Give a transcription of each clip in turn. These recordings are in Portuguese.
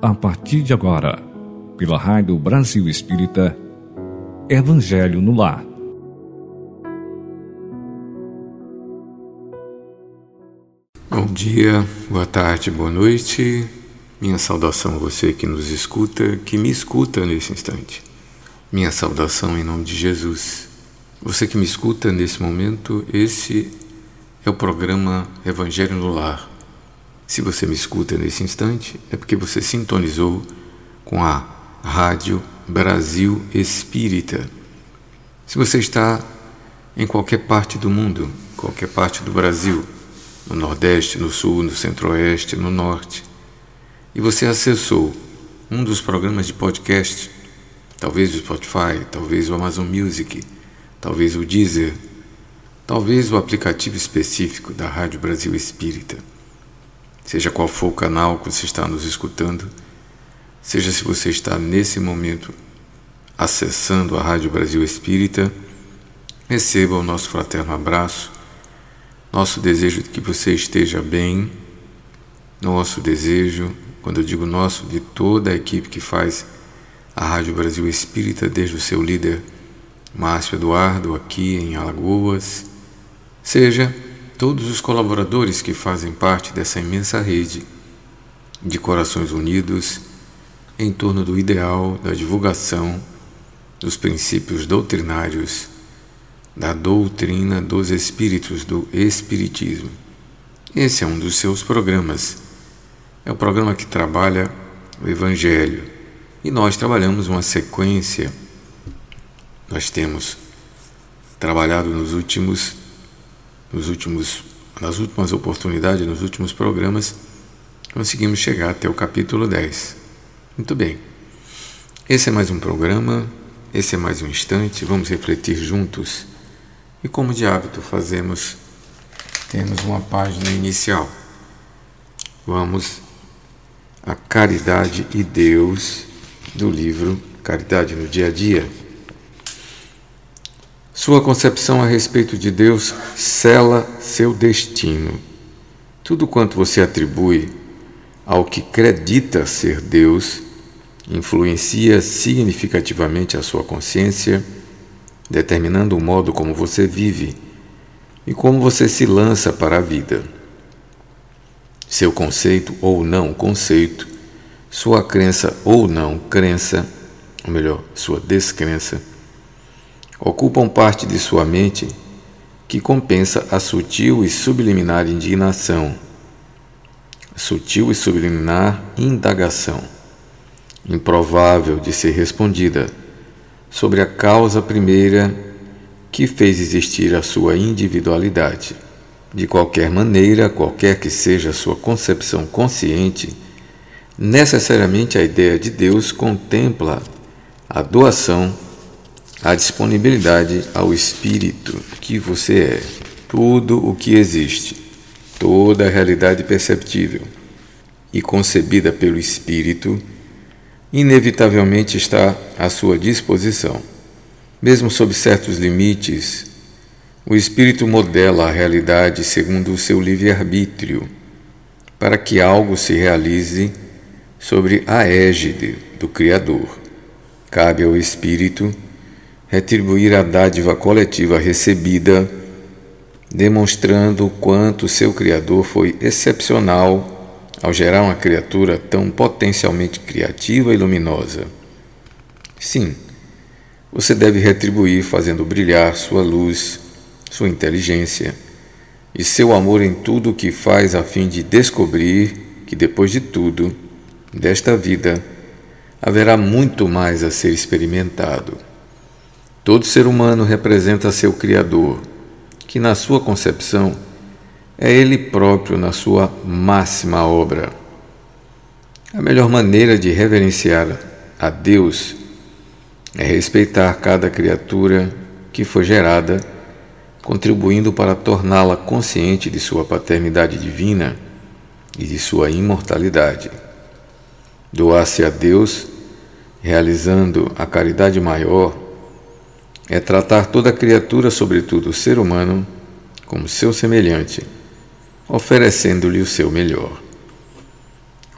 a partir de agora, pela Rádio Brasil Espírita, Evangelho no Lar. Bom dia, boa tarde, boa noite. Minha saudação a você que nos escuta, que me escuta nesse instante. Minha saudação em nome de Jesus. Você que me escuta nesse momento, esse é o programa Evangelho no Lar se você me escuta nesse instante, é porque você sintonizou com a Rádio Brasil Espírita. Se você está em qualquer parte do mundo, qualquer parte do Brasil, no Nordeste, no Sul, no Centro-Oeste, no Norte, e você acessou um dos programas de podcast, talvez o Spotify, talvez o Amazon Music, talvez o Deezer, talvez o aplicativo específico da Rádio Brasil Espírita seja qual for o canal que você está nos escutando, seja se você está nesse momento acessando a Rádio Brasil Espírita, receba o nosso fraterno abraço, nosso desejo de que você esteja bem, nosso desejo, quando eu digo nosso, de toda a equipe que faz a Rádio Brasil Espírita, desde o seu líder Márcio Eduardo, aqui em Alagoas, seja todos os colaboradores que fazem parte dessa imensa rede de corações unidos em torno do ideal da divulgação dos princípios doutrinários da doutrina dos espíritos do Espiritismo. Esse é um dos seus programas. É o programa que trabalha o Evangelho. E nós trabalhamos uma sequência. Nós temos trabalhado nos últimos nos últimos, nas últimas oportunidades, nos últimos programas, conseguimos chegar até o capítulo 10. Muito bem. Esse é mais um programa, esse é mais um instante, vamos refletir juntos. E como de hábito fazemos, temos uma página inicial. Vamos a Caridade e Deus do livro Caridade no Dia a Dia sua concepção a respeito de Deus cela seu destino. Tudo quanto você atribui ao que acredita ser Deus influencia significativamente a sua consciência, determinando o modo como você vive e como você se lança para a vida. Seu conceito ou não conceito, sua crença ou não crença, ou melhor, sua descrença, ocupam parte de sua mente que compensa a sutil e subliminar indignação, sutil e subliminar indagação, improvável de ser respondida, sobre a causa primeira que fez existir a sua individualidade. De qualquer maneira, qualquer que seja a sua concepção consciente, necessariamente a ideia de Deus contempla a doação a disponibilidade ao Espírito que você é, tudo o que existe, toda a realidade perceptível e concebida pelo Espírito, inevitavelmente está à sua disposição. Mesmo sob certos limites, o Espírito modela a realidade segundo o seu livre-arbítrio, para que algo se realize sobre a égide do Criador. Cabe ao Espírito retribuir a dádiva coletiva recebida, demonstrando o quanto seu Criador foi excepcional ao gerar uma criatura tão potencialmente criativa e luminosa. Sim, você deve retribuir fazendo brilhar sua luz, sua inteligência e seu amor em tudo o que faz a fim de descobrir que depois de tudo, desta vida, haverá muito mais a ser experimentado. Todo ser humano representa seu Criador, que na sua concepção é Ele próprio na sua máxima obra. A melhor maneira de reverenciar a Deus é respeitar cada criatura que foi gerada, contribuindo para torná-la consciente de sua paternidade divina e de sua imortalidade. Doar-se a Deus, realizando a caridade maior, é tratar toda criatura, sobretudo o ser humano, como seu semelhante, oferecendo-lhe o seu melhor.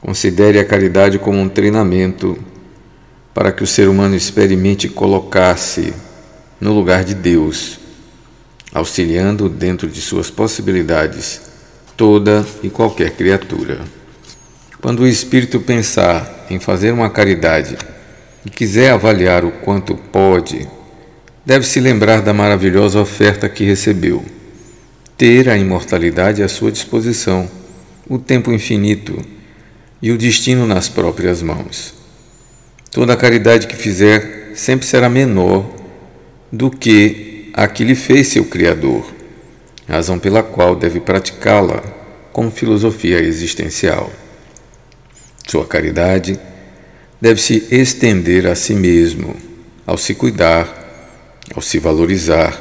Considere a caridade como um treinamento para que o ser humano experimente colocar-se no lugar de Deus, auxiliando dentro de suas possibilidades toda e qualquer criatura. Quando o espírito pensar em fazer uma caridade e quiser avaliar o quanto pode, deve se lembrar da maravilhosa oferta que recebeu. Ter a imortalidade à sua disposição, o tempo infinito e o destino nas próprias mãos. Toda a caridade que fizer sempre será menor do que a que lhe fez seu Criador, razão pela qual deve praticá-la como filosofia existencial. Sua caridade deve se estender a si mesmo, ao se cuidar, ao se valorizar,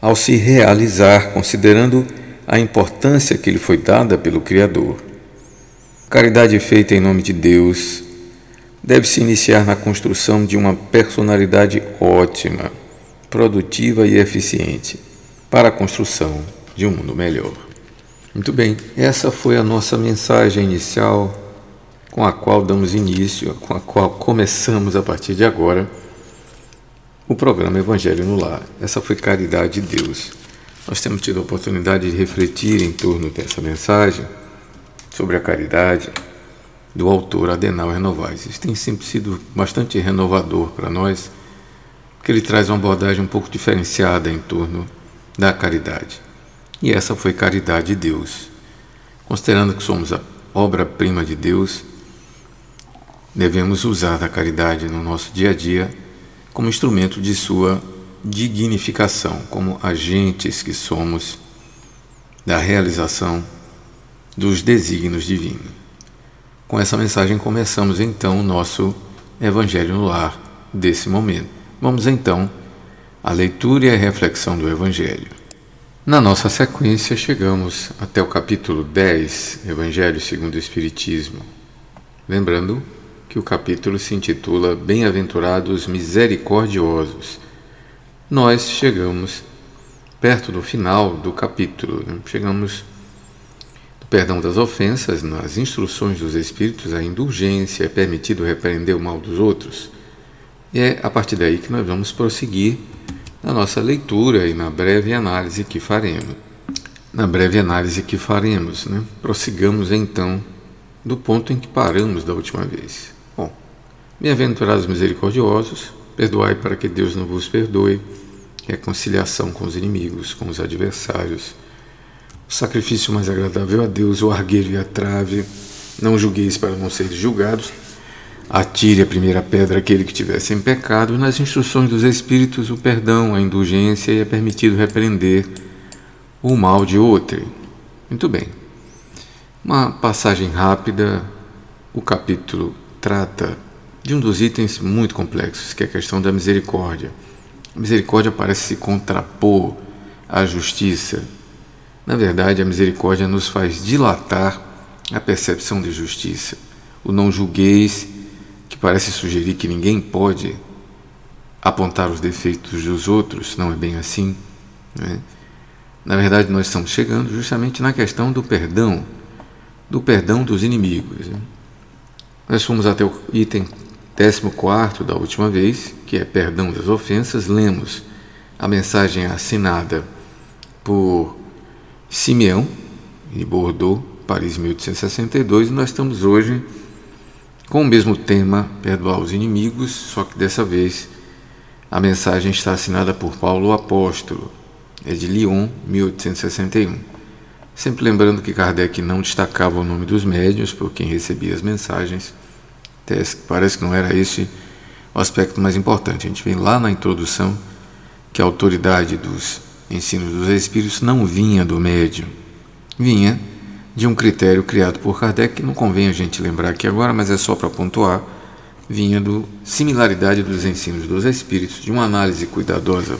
ao se realizar, considerando a importância que lhe foi dada pelo Criador. Caridade feita em nome de Deus deve se iniciar na construção de uma personalidade ótima, produtiva e eficiente para a construção de um mundo melhor. Muito bem, essa foi a nossa mensagem inicial com a qual damos início, com a qual começamos a partir de agora o programa Evangelho no Lar. Essa foi Caridade de Deus. Nós temos tido a oportunidade de refletir em torno dessa mensagem sobre a caridade do autor Adenal Renovais. Isso tem sempre sido bastante renovador para nós, porque ele traz uma abordagem um pouco diferenciada em torno da caridade. E essa foi Caridade de Deus. Considerando que somos a obra-prima de Deus, devemos usar a caridade no nosso dia a dia como instrumento de sua dignificação, como agentes que somos da realização dos desígnios divinos. Com essa mensagem começamos então o nosso Evangelho no Lar desse momento. Vamos então à leitura e à reflexão do Evangelho. Na nossa sequência, chegamos até o capítulo 10, Evangelho segundo o Espiritismo. Lembrando que o capítulo se intitula Bem-aventurados misericordiosos. Nós chegamos perto do final do capítulo, né? chegamos do perdão das ofensas, nas instruções dos Espíritos, a indulgência, é permitido repreender o mal dos outros. E é a partir daí que nós vamos prosseguir na nossa leitura e na breve análise que faremos. Na breve análise que faremos, né? prossigamos então do ponto em que paramos da última vez. Bem-aventurados misericordiosos, perdoai para que Deus não vos perdoe, reconciliação com os inimigos, com os adversários o sacrifício mais agradável a Deus, o argueiro e a trave. Não julgueis para não seres julgados. Atire a primeira pedra aquele que tivesse em pecado. Nas instruções dos Espíritos, o perdão, a indulgência e é permitido repreender o mal de outro. Muito bem. Uma passagem rápida. O capítulo trata de um dos itens muito complexos, que é a questão da misericórdia. A misericórdia parece se contrapor à justiça, na verdade, a misericórdia nos faz dilatar a percepção de justiça. O não julgueis, que parece sugerir que ninguém pode apontar os defeitos dos outros, não é bem assim. Né? Na verdade, nós estamos chegando justamente na questão do perdão, do perdão dos inimigos. Né? Nós fomos até o item 14 da última vez, que é perdão das ofensas, lemos a mensagem assinada por Simeão, de Bordeaux, Paris 1862, e nós estamos hoje com o mesmo tema, perdoar os inimigos, só que dessa vez a mensagem está assinada por Paulo Apóstolo, é de Lyon, 1861. Sempre lembrando que Kardec não destacava o nome dos médios por quem recebia as mensagens, parece que não era esse o aspecto mais importante. A gente vem lá na introdução que a autoridade dos ensino dos Espíritos não vinha do médium, vinha de um critério criado por Kardec, que não convém a gente lembrar aqui agora, mas é só para pontuar, vinha do similaridade dos ensinos dos espíritos, de uma análise cuidadosa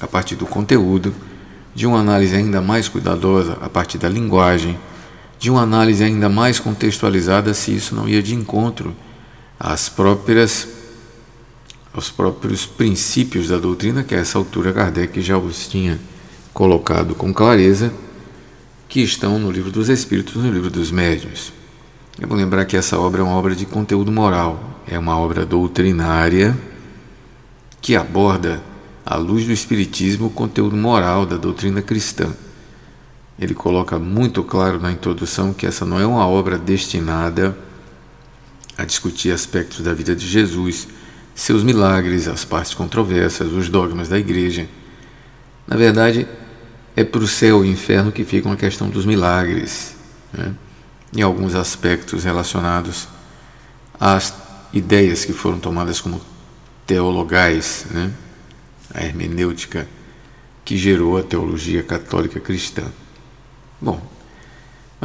a partir do conteúdo, de uma análise ainda mais cuidadosa a partir da linguagem, de uma análise ainda mais contextualizada se isso não ia de encontro às próprias aos próprios princípios da doutrina que a essa altura Kardec já os tinha colocado com clareza, que estão no livro dos Espíritos, no livro dos Médiuns. Eu vou lembrar que essa obra é uma obra de conteúdo moral, é uma obra doutrinária que aborda, à luz do Espiritismo, o conteúdo moral da doutrina cristã. Ele coloca muito claro na introdução que essa não é uma obra destinada a discutir aspectos da vida de Jesus, seus milagres, as partes controversas, os dogmas da igreja. Na verdade, é para o céu e o inferno que fica a questão dos milagres, né? em alguns aspectos relacionados às ideias que foram tomadas como teologais, né? a hermenêutica que gerou a teologia católica cristã. Bom,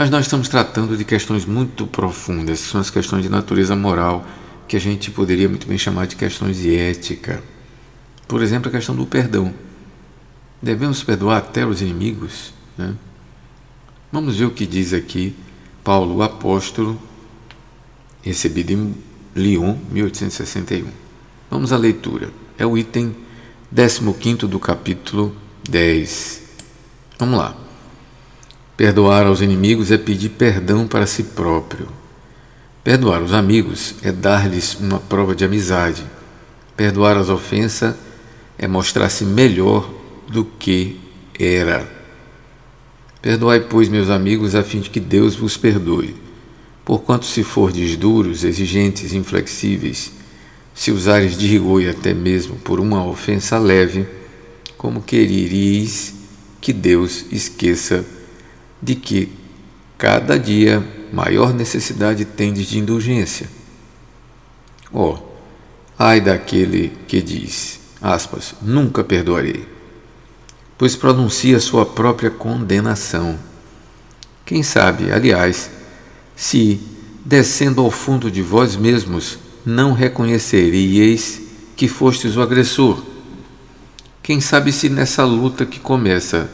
mas nós estamos tratando de questões muito profundas, são as questões de natureza moral, que a gente poderia muito bem chamar de questões de ética. Por exemplo, a questão do perdão. Devemos perdoar até os inimigos? Né? Vamos ver o que diz aqui Paulo, o apóstolo, recebido em Lyon, 1861. Vamos à leitura. É o item 15 do capítulo 10. Vamos lá. Perdoar aos inimigos é pedir perdão para si próprio. Perdoar os amigos é dar-lhes uma prova de amizade. Perdoar as ofensas é mostrar-se melhor do que era. Perdoai, pois, meus amigos, a fim de que Deus vos perdoe. Porquanto, se fordes duros, exigentes, inflexíveis, se usares de rigor e até mesmo por uma ofensa leve, como quereríeis que Deus esqueça de que cada dia maior necessidade tendes de indulgência? Oh, ai daquele que diz, aspas, nunca perdoarei pois pronuncia sua própria condenação. Quem sabe, aliás, se, descendo ao fundo de vós mesmos, não reconheceríeis que fostes o agressor? Quem sabe se nessa luta que começa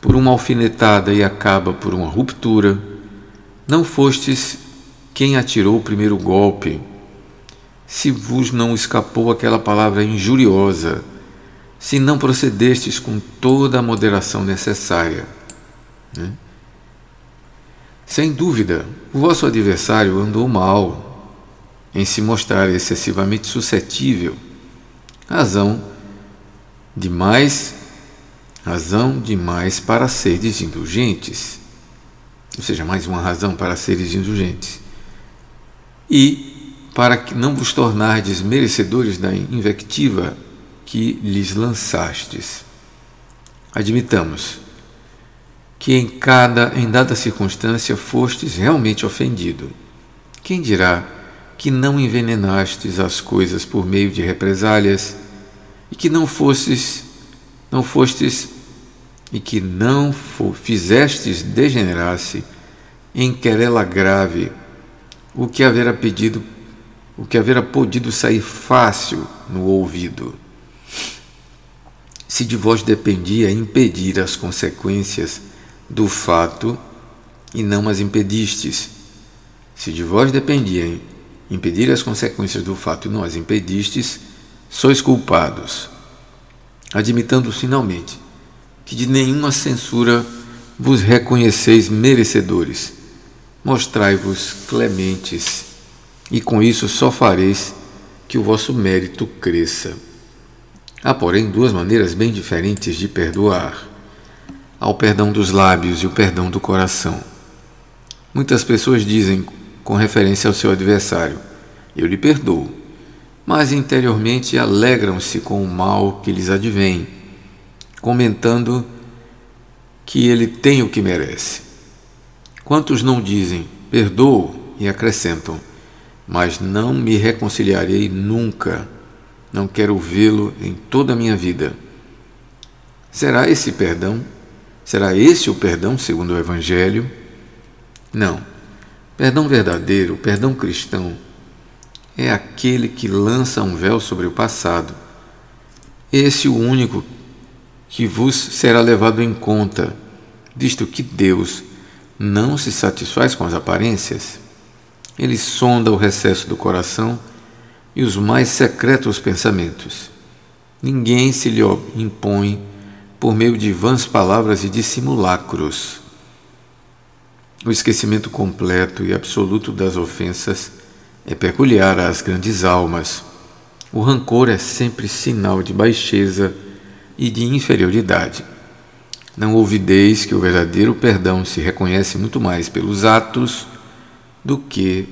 por uma alfinetada e acaba por uma ruptura, não fostes quem atirou o primeiro golpe? Se vos não escapou aquela palavra injuriosa, se não procedestes com toda a moderação necessária. Né? Sem dúvida, o vosso adversário andou mal em se mostrar excessivamente suscetível, razão demais, razão demais para seres indulgentes, ou seja, mais uma razão para seres indulgentes, e para que não vos tornardes merecedores da invectiva que lhes lançastes. Admitamos que em cada em dada circunstância fostes realmente ofendido. Quem dirá que não envenenastes as coisas por meio de represálias e que não fostes não fostes e que não fizestes degenerar-se em querela grave o que haverá pedido o que haverá podido sair fácil no ouvido se de vós dependia impedir as consequências do fato e não as impedistes. Se de vós dependia impedir as consequências do fato e não as impedistes, sois culpados. Admitando finalmente que de nenhuma censura vos reconheceis merecedores, mostrai-vos clementes, e com isso só fareis que o vosso mérito cresça. Há, porém, duas maneiras bem diferentes de perdoar: há o perdão dos lábios e o perdão do coração. Muitas pessoas dizem, com referência ao seu adversário, eu lhe perdoo, mas interiormente alegram-se com o mal que lhes advém, comentando que ele tem o que merece. Quantos não dizem, perdoo, e acrescentam, mas não me reconciliarei nunca não quero vê-lo em toda a minha vida. Será esse perdão? Será esse o perdão segundo o Evangelho? Não. Perdão verdadeiro, perdão cristão, é aquele que lança um véu sobre o passado. Esse o único que vos será levado em conta, visto que Deus não se satisfaz com as aparências. Ele sonda o recesso do coração e os mais secretos pensamentos. Ninguém se lhe impõe por meio de vãs palavras e de simulacros. O esquecimento completo e absoluto das ofensas é peculiar às grandes almas. O rancor é sempre sinal de baixeza e de inferioridade. Não ouvideis que o verdadeiro perdão se reconhece muito mais pelos atos do que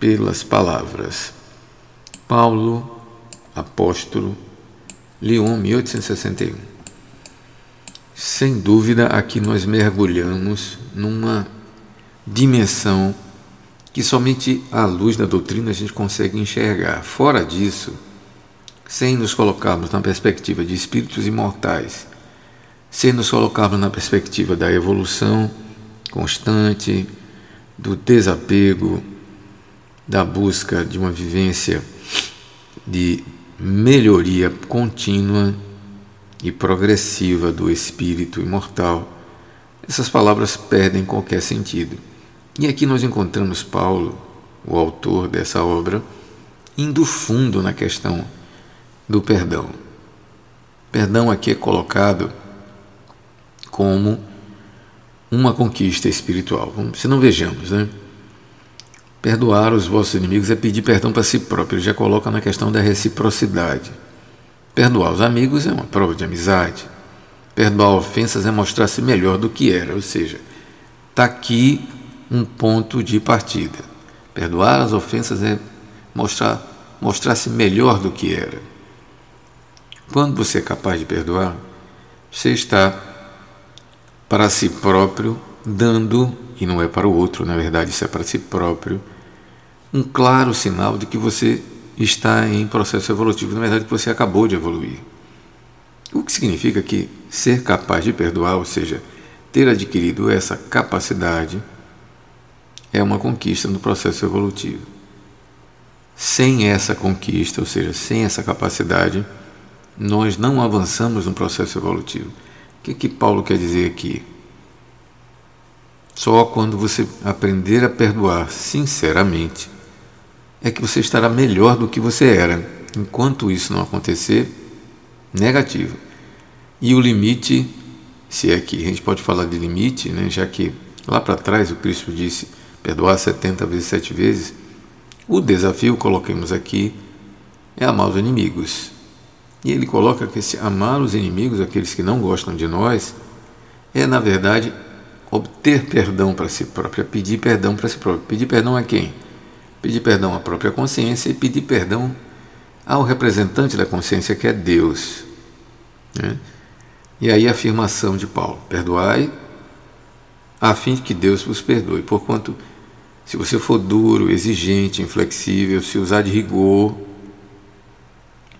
pelas palavras. Paulo, apóstolo, Lyon, 1861. Sem dúvida, aqui nós mergulhamos numa dimensão que somente à luz da doutrina a gente consegue enxergar. Fora disso, sem nos colocarmos na perspectiva de espíritos imortais, sem nos colocarmos na perspectiva da evolução constante, do desapego, da busca de uma vivência de melhoria contínua e progressiva do espírito imortal, essas palavras perdem qualquer sentido. E aqui nós encontramos Paulo, o autor dessa obra, indo fundo na questão do perdão. Perdão aqui é colocado como uma conquista espiritual. Se não vejamos, né? Perdoar os vossos inimigos é pedir perdão para si próprio. Ele já coloca na questão da reciprocidade. Perdoar os amigos é uma prova de amizade. Perdoar ofensas é mostrar-se melhor do que era, ou seja, está aqui um ponto de partida. Perdoar as ofensas é mostrar mostrar-se melhor do que era. Quando você é capaz de perdoar, você está para si próprio dando, e não é para o outro, na verdade, isso é para si próprio, um claro sinal de que você está em processo evolutivo, na verdade, que você acabou de evoluir. O que significa que ser capaz de perdoar, ou seja, ter adquirido essa capacidade, é uma conquista no processo evolutivo. Sem essa conquista, ou seja, sem essa capacidade, nós não avançamos no processo evolutivo. O que, que Paulo quer dizer aqui? Só quando você aprender a perdoar sinceramente é que você estará melhor do que você era. Enquanto isso não acontecer, negativo. E o limite, se é que a gente pode falar de limite, né, já que lá para trás o Cristo disse perdoar 70 vezes, 7 vezes, o desafio, coloquemos aqui, é amar os inimigos. E ele coloca que esse amar os inimigos, aqueles que não gostam de nós, é na verdade obter perdão para si próprio, pedir perdão para si próprio. Pedir perdão a quem? Pedir perdão à própria consciência e pedir perdão ao representante da consciência que é Deus. Né? E aí a afirmação de Paulo: perdoai a fim de que Deus vos perdoe. Porquanto, se você for duro, exigente, inflexível, se usar de rigor,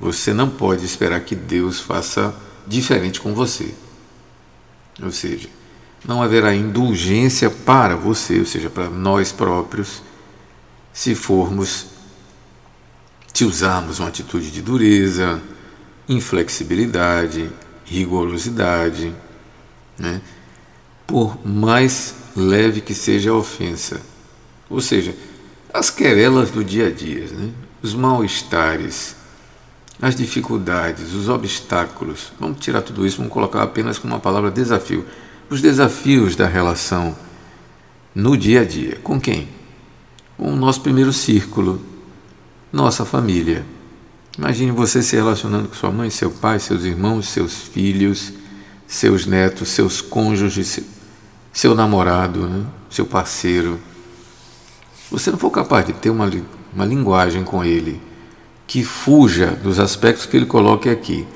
você não pode esperar que Deus faça diferente com você. Ou seja, não haverá indulgência para você, ou seja, para nós próprios, se formos, se usarmos uma atitude de dureza, inflexibilidade, rigorosidade, né? por mais leve que seja a ofensa. Ou seja, as querelas do dia a dia, né? os mal-estares, as dificuldades, os obstáculos. Vamos tirar tudo isso, vamos colocar apenas com uma palavra desafio. Os desafios da relação no dia a dia. Com quem? Com o nosso primeiro círculo, nossa família. Imagine você se relacionando com sua mãe, seu pai, seus irmãos, seus filhos, seus netos, seus cônjuges, seu namorado, né? seu parceiro. Você não for capaz de ter uma, uma linguagem com ele que fuja dos aspectos que ele coloca aqui,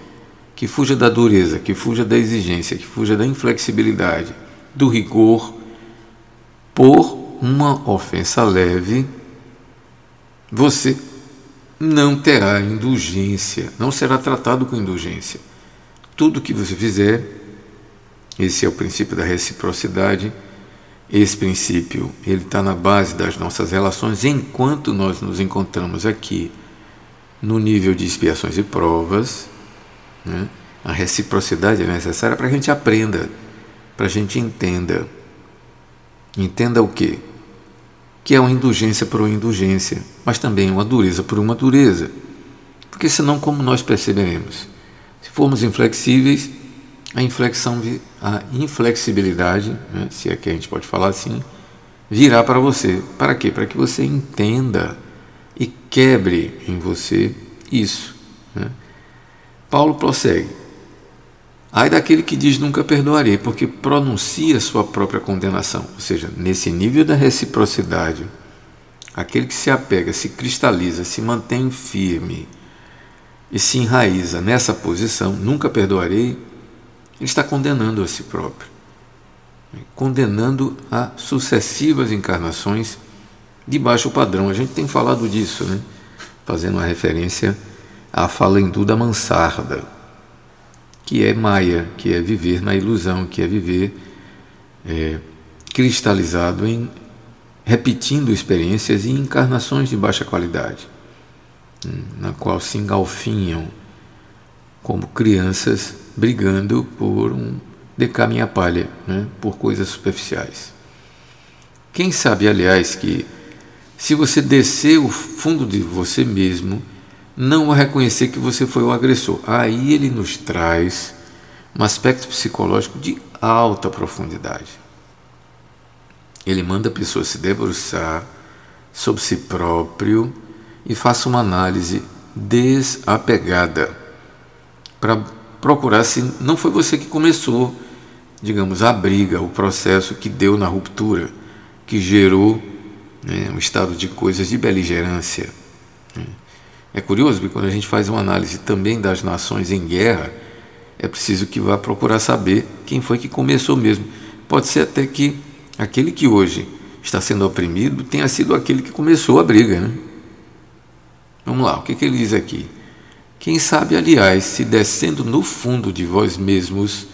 que fuja da dureza, que fuja da exigência, que fuja da inflexibilidade, do rigor, por uma ofensa leve, você não terá indulgência, não será tratado com indulgência. Tudo que você fizer, esse é o princípio da reciprocidade, esse princípio ele está na base das nossas relações enquanto nós nos encontramos aqui no nível de expiações e provas. Né? A reciprocidade é necessária para a gente aprenda, para a gente entenda. Entenda o quê? Que é uma indulgência por uma indulgência, mas também uma dureza por uma dureza. Porque senão, como nós perceberemos? Se formos inflexíveis, a inflexão, a inflexibilidade, né, se é que a gente pode falar assim, virá para você. Para quê? Para que você entenda quebre em você isso. Né? Paulo prossegue. Ai daquele que diz nunca perdoarei, porque pronuncia sua própria condenação. Ou seja, nesse nível da reciprocidade, aquele que se apega, se cristaliza, se mantém firme e se enraiza nessa posição, nunca perdoarei, ele está condenando a si próprio, condenando a sucessivas encarnações de baixo padrão. A gente tem falado disso, né? fazendo uma referência à fala da mansarda, que é Maya, que é viver na ilusão, que é viver é, cristalizado em repetindo experiências e encarnações de baixa qualidade, hum, na qual se engalfinham como crianças brigando por um decar minha palha, né, por coisas superficiais. Quem sabe, aliás, que se você descer o fundo de você mesmo, não vai reconhecer que você foi o agressor. Aí ele nos traz um aspecto psicológico de alta profundidade. Ele manda a pessoa se debruçar sobre si próprio e faça uma análise desapegada para procurar se não foi você que começou, digamos, a briga, o processo que deu na ruptura, que gerou né, um estado de coisas de beligerância. Né. É curioso porque quando a gente faz uma análise também das nações em guerra, é preciso que vá procurar saber quem foi que começou mesmo. Pode ser até que aquele que hoje está sendo oprimido tenha sido aquele que começou a briga. Né? Vamos lá, o que, que ele diz aqui? Quem sabe, aliás, se descendo no fundo de vós mesmos,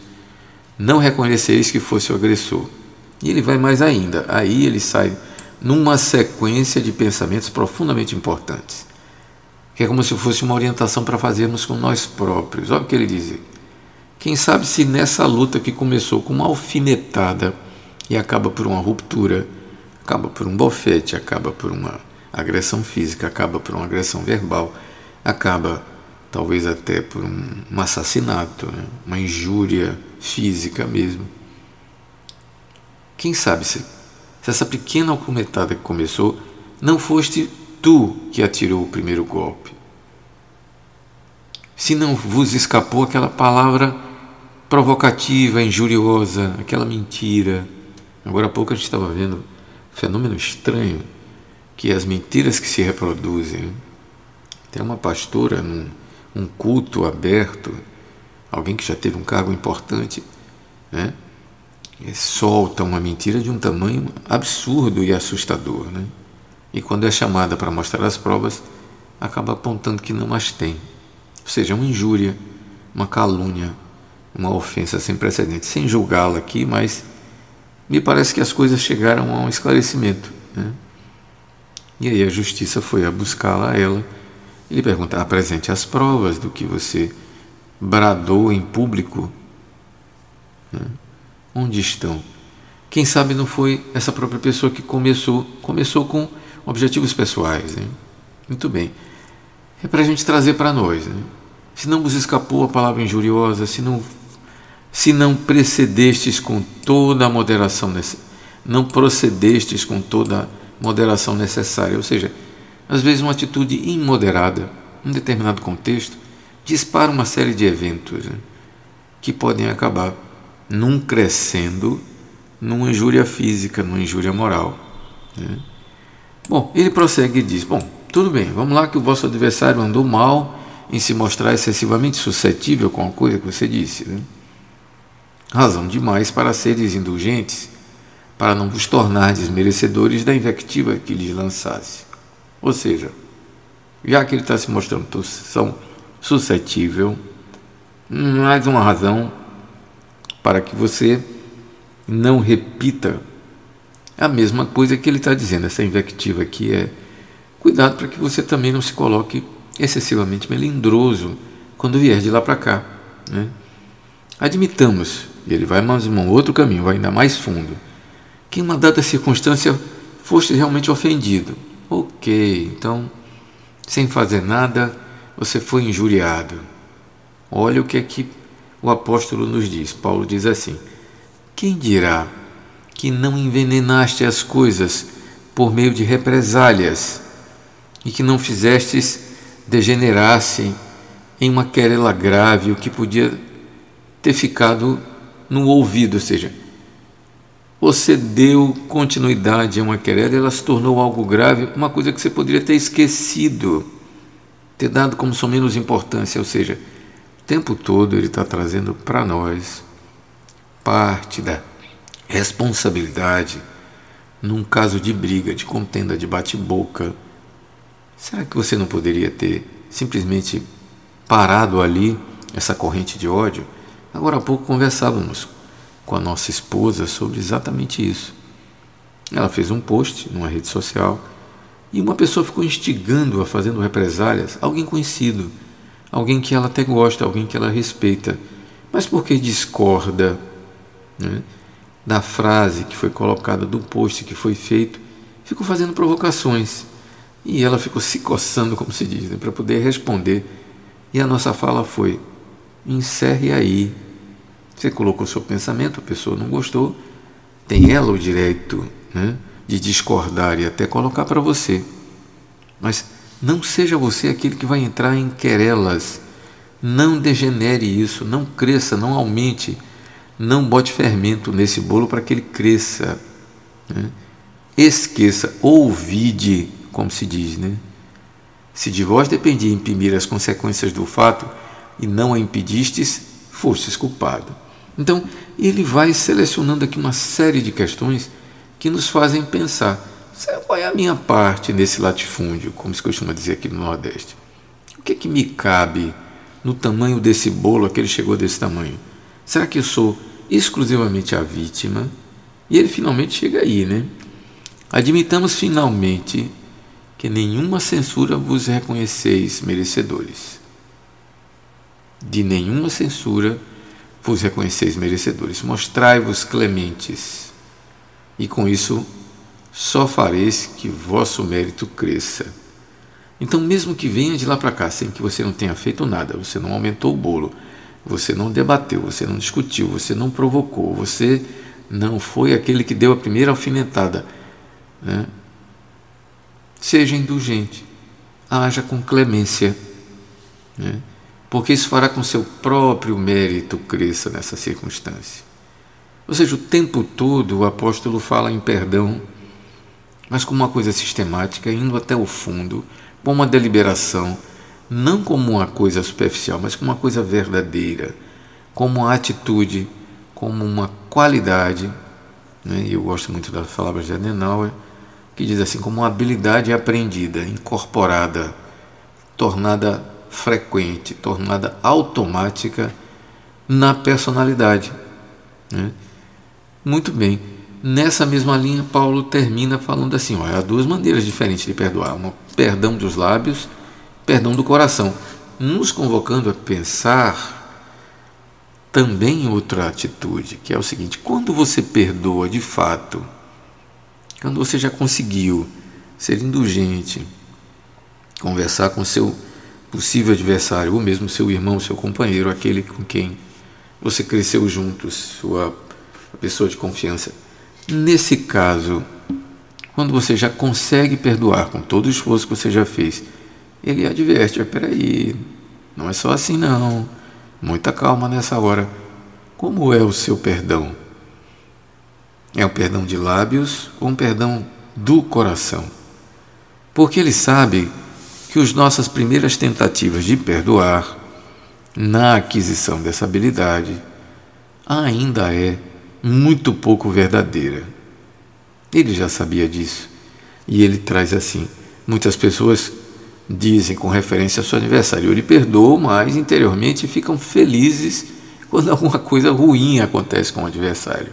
não reconheceis que fosse o agressor. E ele vai mais ainda. Aí ele sai numa sequência de pensamentos profundamente importantes, que é como se fosse uma orientação para fazermos com nós próprios. Olha o que ele diz. Quem sabe se nessa luta que começou com uma alfinetada e acaba por uma ruptura, acaba por um bofete, acaba por uma agressão física, acaba por uma agressão verbal, acaba talvez até por um, assassinato, né? uma injúria física mesmo. Quem sabe se se essa pequena alcometada que começou não foste tu que atirou o primeiro golpe. Se não vos escapou aquela palavra provocativa, injuriosa, aquela mentira. Agora há pouco a gente estava vendo um fenômeno estranho, que é as mentiras que se reproduzem. Tem uma pastora num um culto aberto, alguém que já teve um cargo importante, né? Solta uma mentira de um tamanho absurdo e assustador. Né? E quando é chamada para mostrar as provas, acaba apontando que não as tem. Ou seja, uma injúria, uma calúnia, uma ofensa sem precedentes, sem julgá-la aqui, mas me parece que as coisas chegaram a um esclarecimento. Né? E aí a justiça foi a buscá-la a ela e lhe pergunta: apresente as provas do que você bradou em público. Né? Onde estão? Quem sabe não foi essa própria pessoa que começou, começou com objetivos pessoais. Né? Muito bem. É para a gente trazer para nós. Né? Se não vos escapou a palavra injuriosa, se não, se não precedestes com toda a moderação, não procedestes com toda a moderação necessária, ou seja, às vezes uma atitude imoderada, em determinado contexto, dispara uma série de eventos né, que podem acabar num crescendo, numa injúria física, numa injúria moral. Né? Bom, ele prossegue e diz: Bom, tudo bem, vamos lá que o vosso adversário andou mal em se mostrar excessivamente suscetível com a coisa que você disse. Né? Razão demais para seres indulgentes, para não vos tornar desmerecedores da invectiva que lhes lançasse. Ou seja, já que ele está se mostrando tão suscetível, mais uma razão para que você não repita A mesma coisa que ele está dizendo, essa invectiva aqui é cuidado para que você também não se coloque excessivamente melindroso quando vier de lá para cá. Né? Admitamos, e ele vai mais um outro caminho, vai ainda mais fundo, que em uma dada circunstância foste realmente ofendido. Ok, então, sem fazer nada, você foi injuriado. Olha o que é que o apóstolo nos diz. Paulo diz assim: Quem dirá que não envenenaste as coisas por meio de represálias e que não fizestes degenerassem em uma querela grave, o que podia ter ficado no ouvido, ou seja, você deu continuidade a uma querela ela se tornou algo grave, uma coisa que você poderia ter esquecido, ter dado como só menos importância, ou seja, tempo todo ele está trazendo para nós parte da responsabilidade num caso de briga, de contenda, de bate-boca. Será que você não poderia ter simplesmente parado ali essa corrente de ódio? Agora há pouco conversávamos com a nossa esposa sobre exatamente isso. Ela fez um post numa rede social e uma pessoa ficou instigando-a, fazendo represálias, alguém conhecido, alguém que ela até gosta, alguém que ela respeita, mas porque discorda né, da frase que foi colocada, do post que foi feito, ficou fazendo provocações. E ela ficou se coçando, como se diz, né, para poder responder. E a nossa fala foi: encerre aí, você colocou seu pensamento, a pessoa não gostou, tem ela o direito né, de discordar e até colocar para você. Mas não seja você aquele que vai entrar em querelas. Não degenere isso, não cresça, não aumente, não bote fermento nesse bolo para que ele cresça. Né? Esqueça, ouvide, como se diz, né? Se de vós dependia imprimir as consequências do fato e não a impedistes, fostes culpado. Então, ele vai selecionando aqui uma série de questões que nos fazem pensar: qual é a minha parte nesse latifúndio, como se costuma dizer aqui no Nordeste? O que, é que me cabe no tamanho desse bolo que ele chegou desse tamanho? Será que eu sou exclusivamente a vítima? E ele finalmente chega aí, né? Admitamos finalmente que nenhuma censura vos reconheceis merecedores. De nenhuma censura vos reconheceis merecedores. Mostrai-vos clementes, e com isso só fareis que vosso mérito cresça. Então, mesmo que venha de lá para cá sem que você não tenha feito nada, você não aumentou o bolo, você não debateu, você não discutiu, você não provocou, você não foi aquele que deu a primeira alfinetada. Né? Seja indulgente, haja com clemência. Né? porque isso fará com seu próprio mérito cresça nessa circunstância. Ou seja, o tempo todo o apóstolo fala em perdão, mas como uma coisa sistemática, indo até o fundo, com uma deliberação, não como uma coisa superficial, mas como uma coisa verdadeira, como uma atitude, como uma qualidade. Né? Eu gosto muito das palavras de Adenauer, que diz assim, como uma habilidade aprendida, incorporada, tornada frequente, tornada automática na personalidade. Né? Muito bem. Nessa mesma linha, Paulo termina falando assim: ó, há duas maneiras diferentes de perdoar: uma, perdão dos lábios, perdão do coração, nos convocando a pensar também outra atitude, que é o seguinte: quando você perdoa de fato, quando você já conseguiu ser indulgente, conversar com seu possível adversário, ou mesmo seu irmão, seu companheiro, aquele com quem você cresceu juntos, sua pessoa de confiança. Nesse caso, quando você já consegue perdoar com todo o esforço que você já fez, ele adverte: ah, peraí, não é só assim não. Muita calma nessa hora. Como é o seu perdão? É um perdão de lábios ou um perdão do coração? Porque ele sabe que as nossas primeiras tentativas de perdoar, na aquisição dessa habilidade, ainda é muito pouco verdadeira. Ele já sabia disso e ele traz assim: muitas pessoas dizem com referência ao seu aniversário, eu lhe perdoo, mas interiormente ficam felizes quando alguma coisa ruim acontece com o adversário,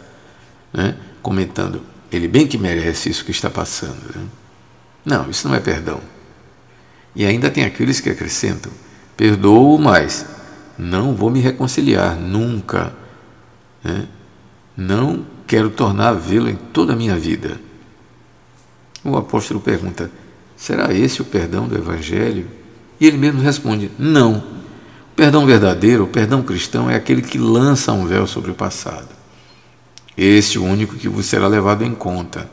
né? comentando: ele bem que merece isso que está passando. Né? Não, isso não é perdão. E ainda tem aqueles que acrescentam: perdoo, mas não vou me reconciliar nunca. Né? Não quero tornar a vê-lo em toda a minha vida. O apóstolo pergunta: será esse o perdão do Evangelho? E ele mesmo responde: não. O perdão verdadeiro, o perdão cristão, é aquele que lança um véu sobre o passado. Esse é o único que vos será levado em conta.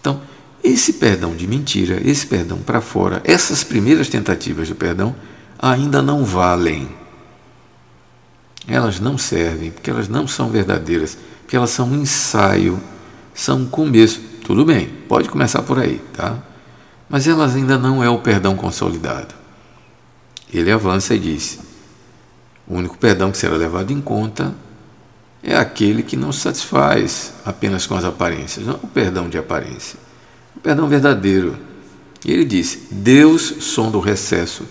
Então, esse perdão de mentira, esse perdão para fora, essas primeiras tentativas de perdão ainda não valem. Elas não servem, porque elas não são verdadeiras, porque elas são um ensaio, são um começo. Tudo bem, pode começar por aí, tá? Mas elas ainda não é o perdão consolidado. Ele avança e diz: o único perdão que será levado em conta é aquele que não satisfaz apenas com as aparências, não o perdão de aparência o perdão verdadeiro. E ele disse: Deus sonda o recesso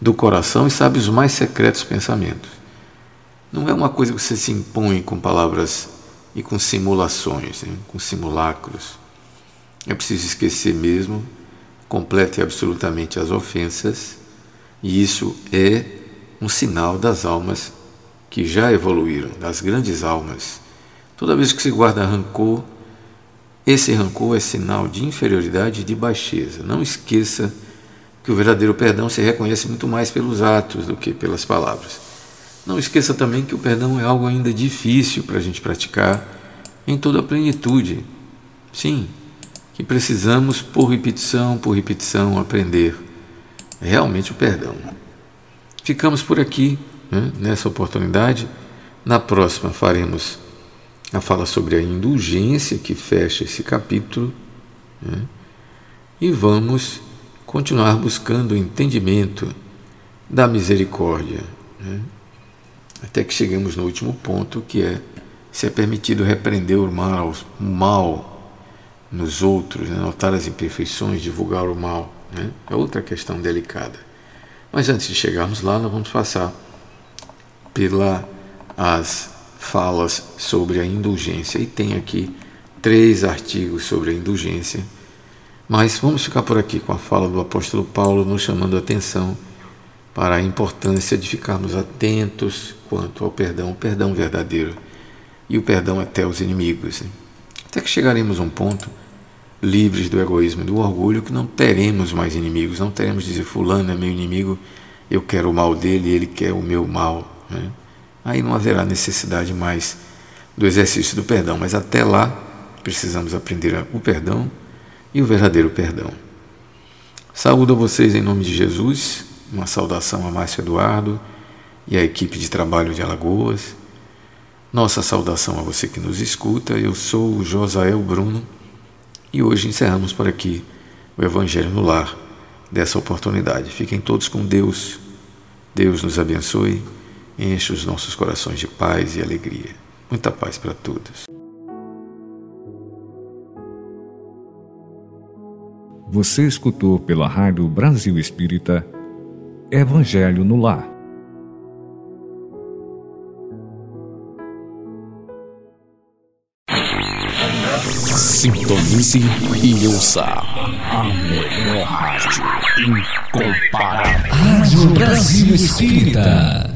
do coração e sabe os mais secretos pensamentos. Não é uma coisa que você se impõe com palavras e com simulações, hein? com simulacros. É preciso esquecer mesmo, completa e absolutamente as ofensas, e isso é um sinal das almas que já evoluíram, das grandes almas. Toda vez que se guarda rancor, esse rancor é sinal de inferioridade e de baixeza. Não esqueça que o verdadeiro perdão se reconhece muito mais pelos atos do que pelas palavras. Não esqueça também que o perdão é algo ainda difícil para a gente praticar em toda a plenitude. Sim, que precisamos, por repetição, por repetição, aprender realmente o perdão. Ficamos por aqui né, nessa oportunidade. Na próxima faremos ela fala sobre a indulgência que fecha esse capítulo. Né? E vamos continuar buscando o entendimento da misericórdia. Né? Até que chegamos no último ponto, que é se é permitido repreender o mal, o mal nos outros, né? notar as imperfeições, divulgar o mal. Né? É outra questão delicada. Mas antes de chegarmos lá, nós vamos passar pela as falas sobre a indulgência e tem aqui três artigos sobre a indulgência. Mas vamos ficar por aqui com a fala do apóstolo Paulo nos chamando a atenção para a importância de ficarmos atentos quanto ao perdão, o perdão verdadeiro e o perdão até os inimigos. Até que chegaremos a um ponto livres do egoísmo e do orgulho que não teremos mais inimigos, não teremos dizer fulano é meu inimigo, eu quero o mal dele, ele quer o meu mal. Né? aí não haverá necessidade mais do exercício do perdão. Mas até lá, precisamos aprender o perdão e o verdadeiro perdão. Saúdo a vocês em nome de Jesus, uma saudação a Márcio Eduardo e à equipe de trabalho de Alagoas. Nossa saudação a você que nos escuta. Eu sou o Josael Bruno e hoje encerramos por aqui o Evangelho no Lar dessa oportunidade. Fiquem todos com Deus. Deus nos abençoe enche os nossos corações de paz e alegria. Muita paz para todos. Você escutou pela Rádio Brasil Espírita Evangelho no Lar. Sintonize e ouça a melhor rádio incomparável. Rádio Brasil Espírita.